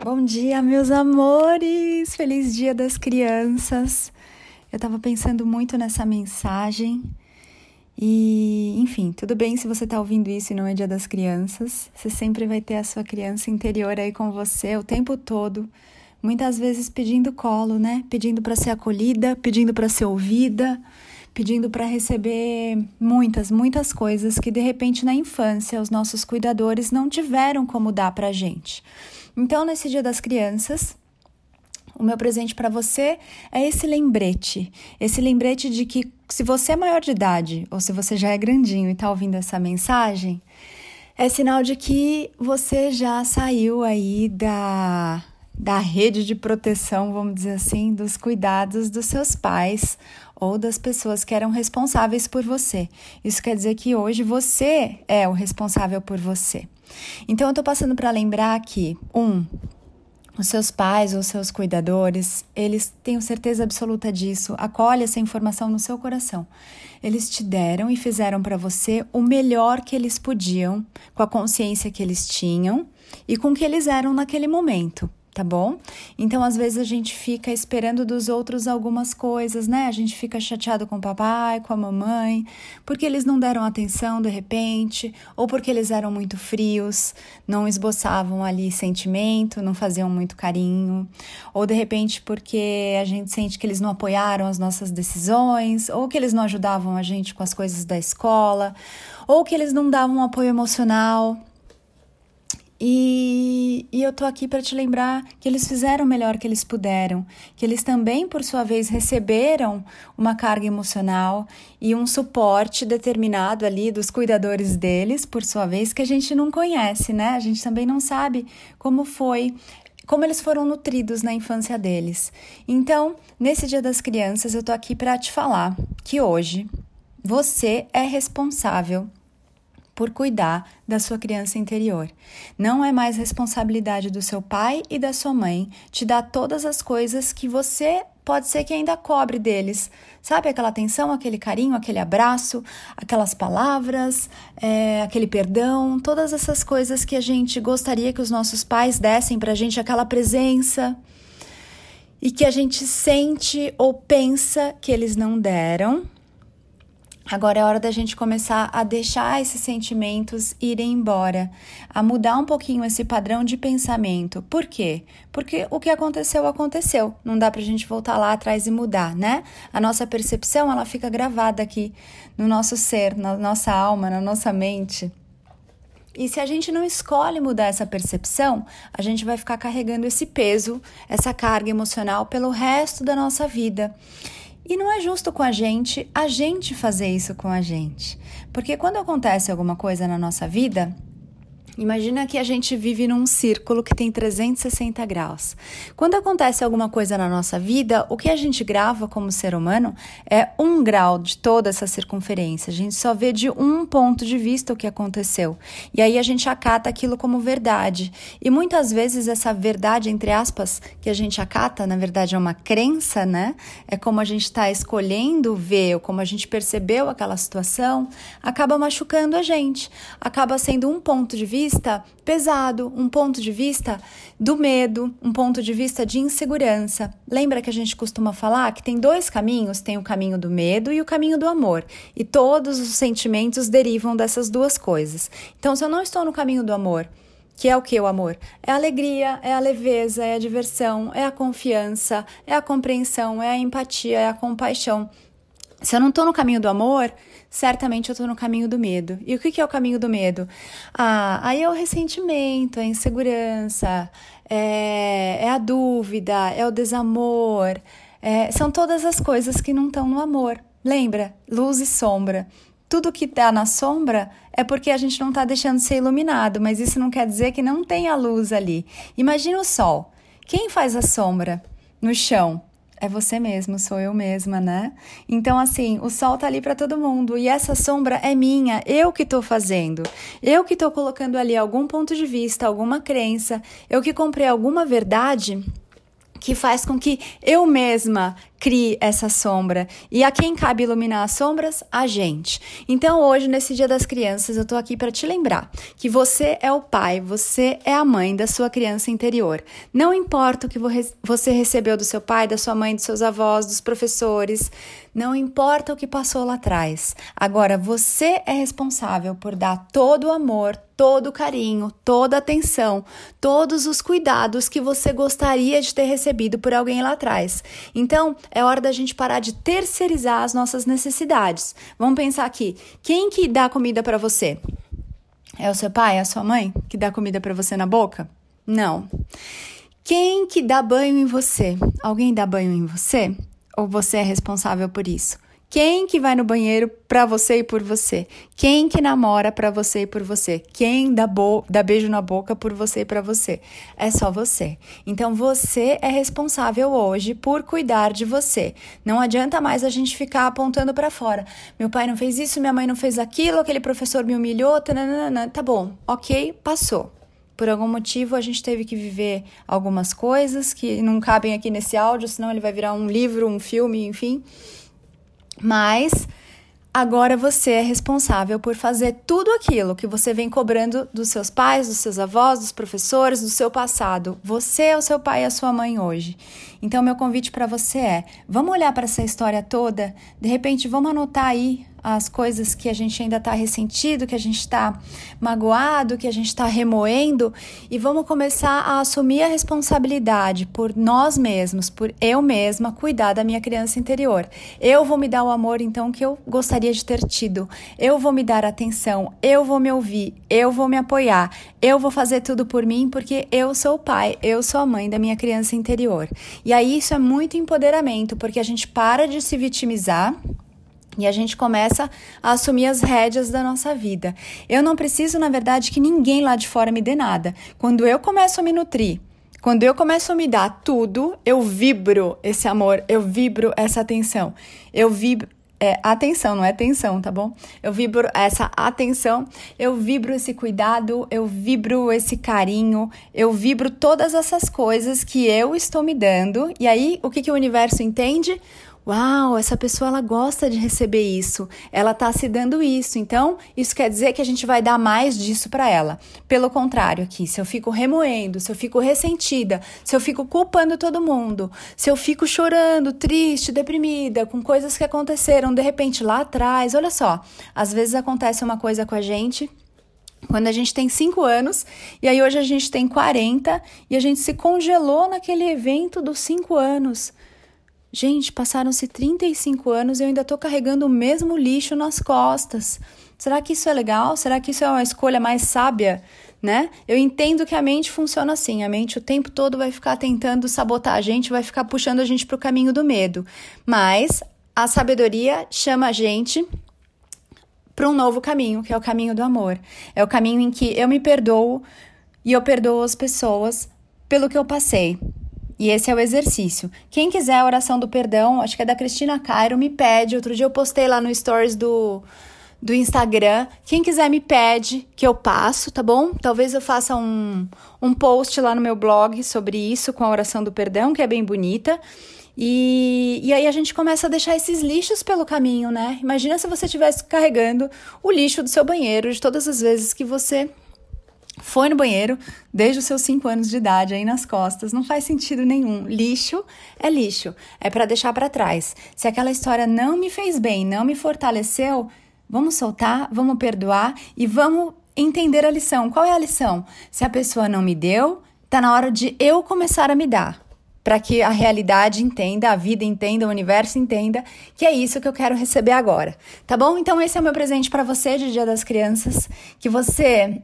Bom dia, meus amores! Feliz Dia das Crianças! Eu estava pensando muito nessa mensagem e, enfim, tudo bem se você está ouvindo isso e não é Dia das Crianças. Você sempre vai ter a sua criança interior aí com você o tempo todo, muitas vezes pedindo colo, né? Pedindo para ser acolhida, pedindo para ser ouvida, pedindo para receber muitas, muitas coisas que de repente na infância os nossos cuidadores não tiveram como dar para gente. Então, nesse Dia das Crianças, o meu presente para você é esse lembrete. Esse lembrete de que se você é maior de idade ou se você já é grandinho e está ouvindo essa mensagem, é sinal de que você já saiu aí da, da rede de proteção, vamos dizer assim, dos cuidados dos seus pais ou das pessoas que eram responsáveis por você. Isso quer dizer que hoje você é o responsável por você. Então, eu estou passando para lembrar que, um, os seus pais ou seus cuidadores, eles tenham certeza absoluta disso, acolhe essa informação no seu coração. Eles te deram e fizeram para você o melhor que eles podiam, com a consciência que eles tinham e com o que eles eram naquele momento tá bom? Então, às vezes a gente fica esperando dos outros algumas coisas, né? A gente fica chateado com o papai, com a mamãe, porque eles não deram atenção de repente, ou porque eles eram muito frios, não esboçavam ali sentimento, não faziam muito carinho, ou de repente porque a gente sente que eles não apoiaram as nossas decisões, ou que eles não ajudavam a gente com as coisas da escola, ou que eles não davam apoio emocional, e, e eu tô aqui para te lembrar que eles fizeram o melhor que eles puderam, que eles também, por sua vez, receberam uma carga emocional e um suporte determinado ali dos cuidadores deles, por sua vez, que a gente não conhece, né? A gente também não sabe como foi como eles foram nutridos na infância deles. Então, nesse Dia das Crianças, eu tô aqui para te falar que hoje você é responsável por cuidar da sua criança interior. Não é mais responsabilidade do seu pai e da sua mãe te dar todas as coisas que você pode ser que ainda cobre deles. Sabe aquela atenção, aquele carinho, aquele abraço, aquelas palavras, é, aquele perdão, todas essas coisas que a gente gostaria que os nossos pais dessem pra gente, aquela presença. E que a gente sente ou pensa que eles não deram, Agora é hora da gente começar a deixar esses sentimentos irem embora, a mudar um pouquinho esse padrão de pensamento. Por quê? Porque o que aconteceu, aconteceu. Não dá pra gente voltar lá atrás e mudar, né? A nossa percepção, ela fica gravada aqui no nosso ser, na nossa alma, na nossa mente. E se a gente não escolhe mudar essa percepção, a gente vai ficar carregando esse peso, essa carga emocional pelo resto da nossa vida. E não é justo com a gente a gente fazer isso com a gente. Porque quando acontece alguma coisa na nossa vida, Imagina que a gente vive num círculo que tem 360 graus. Quando acontece alguma coisa na nossa vida, o que a gente grava como ser humano é um grau de toda essa circunferência. A gente só vê de um ponto de vista o que aconteceu. E aí a gente acata aquilo como verdade. E muitas vezes essa verdade, entre aspas, que a gente acata, na verdade é uma crença, né? É como a gente está escolhendo ver, ou como a gente percebeu aquela situação, acaba machucando a gente. Acaba sendo um ponto de vista vista pesado, um ponto de vista do medo, um ponto de vista de insegurança. Lembra que a gente costuma falar que tem dois caminhos: tem o caminho do medo e o caminho do amor. E todos os sentimentos derivam dessas duas coisas. Então, se eu não estou no caminho do amor, que é o que o amor? É a alegria, é a leveza, é a diversão, é a confiança, é a compreensão, é a empatia, é a compaixão. Se eu não estou no caminho do amor, certamente eu estou no caminho do medo. E o que, que é o caminho do medo? Ah, aí é o ressentimento, é a insegurança, é, é a dúvida, é o desamor. É, são todas as coisas que não estão no amor. Lembra? Luz e sombra. Tudo que está na sombra é porque a gente não está deixando ser iluminado, mas isso não quer dizer que não tem a luz ali. Imagina o sol. Quem faz a sombra no chão? É você mesmo, sou eu mesma, né? Então, assim, o sol tá ali para todo mundo e essa sombra é minha, eu que tô fazendo, eu que tô colocando ali algum ponto de vista, alguma crença, eu que comprei alguma verdade que faz com que eu mesma crie essa sombra. E a quem cabe iluminar as sombras? A gente. Então, hoje, nesse Dia das Crianças, eu tô aqui para te lembrar que você é o pai, você é a mãe da sua criança interior. Não importa o que você recebeu do seu pai, da sua mãe, dos seus avós, dos professores, não importa o que passou lá atrás. Agora, você é responsável por dar todo o amor, todo o carinho, toda a atenção, todos os cuidados que você gostaria de ter recebido por alguém lá atrás. Então, é hora da gente parar de terceirizar as nossas necessidades. Vamos pensar aqui, quem que dá comida para você? É o seu pai, é a sua mãe que dá comida para você na boca? Não. Quem que dá banho em você? Alguém dá banho em você? Ou você é responsável por isso? Quem que vai no banheiro para você e por você? Quem que namora para você e por você? Quem dá, dá beijo na boca por você e para você? É só você. Então você é responsável hoje por cuidar de você. Não adianta mais a gente ficar apontando para fora. Meu pai não fez isso, minha mãe não fez aquilo, aquele professor me humilhou, tananana. tá bom, ok, passou. Por algum motivo a gente teve que viver algumas coisas que não cabem aqui nesse áudio, senão ele vai virar um livro, um filme, enfim. Mas agora você é responsável por fazer tudo aquilo que você vem cobrando dos seus pais, dos seus avós, dos professores, do seu passado. Você é o seu pai e a sua mãe hoje. Então, meu convite para você é: vamos olhar para essa história toda? De repente, vamos anotar aí as coisas que a gente ainda está ressentido, que a gente está magoado, que a gente está remoendo e vamos começar a assumir a responsabilidade por nós mesmos, por eu mesma cuidar da minha criança interior. Eu vou me dar o amor então que eu gostaria de ter tido. Eu vou me dar atenção, eu vou me ouvir, eu vou me apoiar, eu vou fazer tudo por mim porque eu sou o pai, eu sou a mãe da minha criança interior. E aí isso é muito empoderamento, porque a gente para de se vitimizar e a gente começa a assumir as rédeas da nossa vida. Eu não preciso, na verdade, que ninguém lá de fora me dê nada. Quando eu começo a me nutrir, quando eu começo a me dar tudo, eu vibro esse amor, eu vibro essa atenção. Eu vibro. É, atenção, não é atenção, tá bom? Eu vibro essa atenção, eu vibro esse cuidado, eu vibro esse carinho, eu vibro todas essas coisas que eu estou me dando. E aí, o que, que o universo entende? Uau, essa pessoa ela gosta de receber isso, ela está se dando isso, então isso quer dizer que a gente vai dar mais disso para ela. Pelo contrário, aqui, se eu fico remoendo, se eu fico ressentida, se eu fico culpando todo mundo, se eu fico chorando, triste, deprimida, com coisas que aconteceram de repente lá atrás, olha só, às vezes acontece uma coisa com a gente quando a gente tem 5 anos e aí hoje a gente tem 40 e a gente se congelou naquele evento dos 5 anos. Gente, passaram-se 35 anos e eu ainda estou carregando o mesmo lixo nas costas. Será que isso é legal? Será que isso é uma escolha mais sábia? Né? Eu entendo que a mente funciona assim. A mente o tempo todo vai ficar tentando sabotar a gente, vai ficar puxando a gente para o caminho do medo. Mas a sabedoria chama a gente para um novo caminho, que é o caminho do amor. É o caminho em que eu me perdoo e eu perdoo as pessoas pelo que eu passei, e esse é o exercício. Quem quiser a oração do perdão, acho que é da Cristina Cairo, me pede. Outro dia eu postei lá no stories do, do Instagram. Quem quiser me pede que eu passo, tá bom? Talvez eu faça um, um post lá no meu blog sobre isso com a oração do perdão, que é bem bonita. E, e aí a gente começa a deixar esses lixos pelo caminho, né? Imagina se você estivesse carregando o lixo do seu banheiro de todas as vezes que você foi no banheiro desde os seus 5 anos de idade aí nas costas, não faz sentido nenhum. Lixo é lixo, é para deixar para trás. Se aquela história não me fez bem, não me fortaleceu, vamos soltar, vamos perdoar e vamos entender a lição. Qual é a lição? Se a pessoa não me deu, tá na hora de eu começar a me dar. Para que a realidade entenda, a vida entenda, o universo entenda que é isso que eu quero receber agora. Tá bom? Então, esse é o meu presente para você de Dia das Crianças. Que você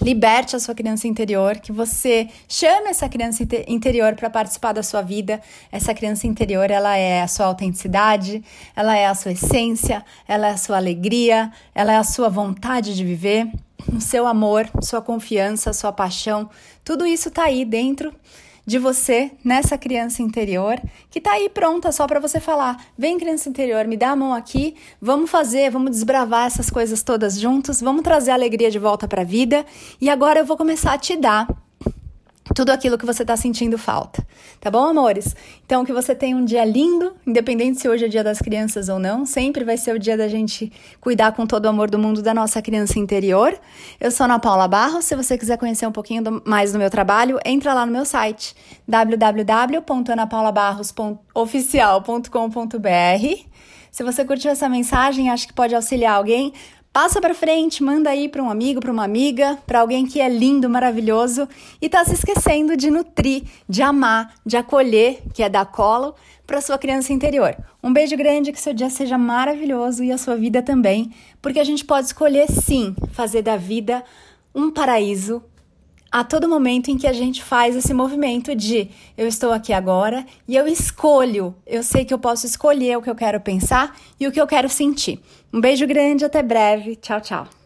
liberte a sua criança interior, que você chame essa criança interior para participar da sua vida. Essa criança interior, ela é a sua autenticidade, ela é a sua essência, ela é a sua alegria, ela é a sua vontade de viver, o seu amor, sua confiança, sua paixão. Tudo isso está aí dentro de você nessa criança interior que tá aí pronta só para você falar: vem, criança interior, me dá a mão aqui, vamos fazer, vamos desbravar essas coisas todas juntos, vamos trazer a alegria de volta para a vida e agora eu vou começar a te dar tudo aquilo que você está sentindo falta. Tá bom, amores? Então, que você tenha um dia lindo, independente se hoje é dia das crianças ou não, sempre vai ser o dia da gente cuidar com todo o amor do mundo da nossa criança interior. Eu sou Ana Paula Barros, se você quiser conhecer um pouquinho do, mais do meu trabalho, entra lá no meu site www.anapaulabarrosoficial.com.br. Se você curtiu essa mensagem, acho que pode auxiliar alguém, Passa para frente, manda aí para um amigo, para uma amiga, para alguém que é lindo, maravilhoso e tá se esquecendo de nutrir, de amar, de acolher, que é dar colo para sua criança interior. Um beijo grande, que seu dia seja maravilhoso e a sua vida também, porque a gente pode escolher sim fazer da vida um paraíso a todo momento em que a gente faz esse movimento de eu estou aqui agora e eu escolho, eu sei que eu posso escolher o que eu quero pensar e o que eu quero sentir. Um beijo grande, até breve. Tchau, tchau.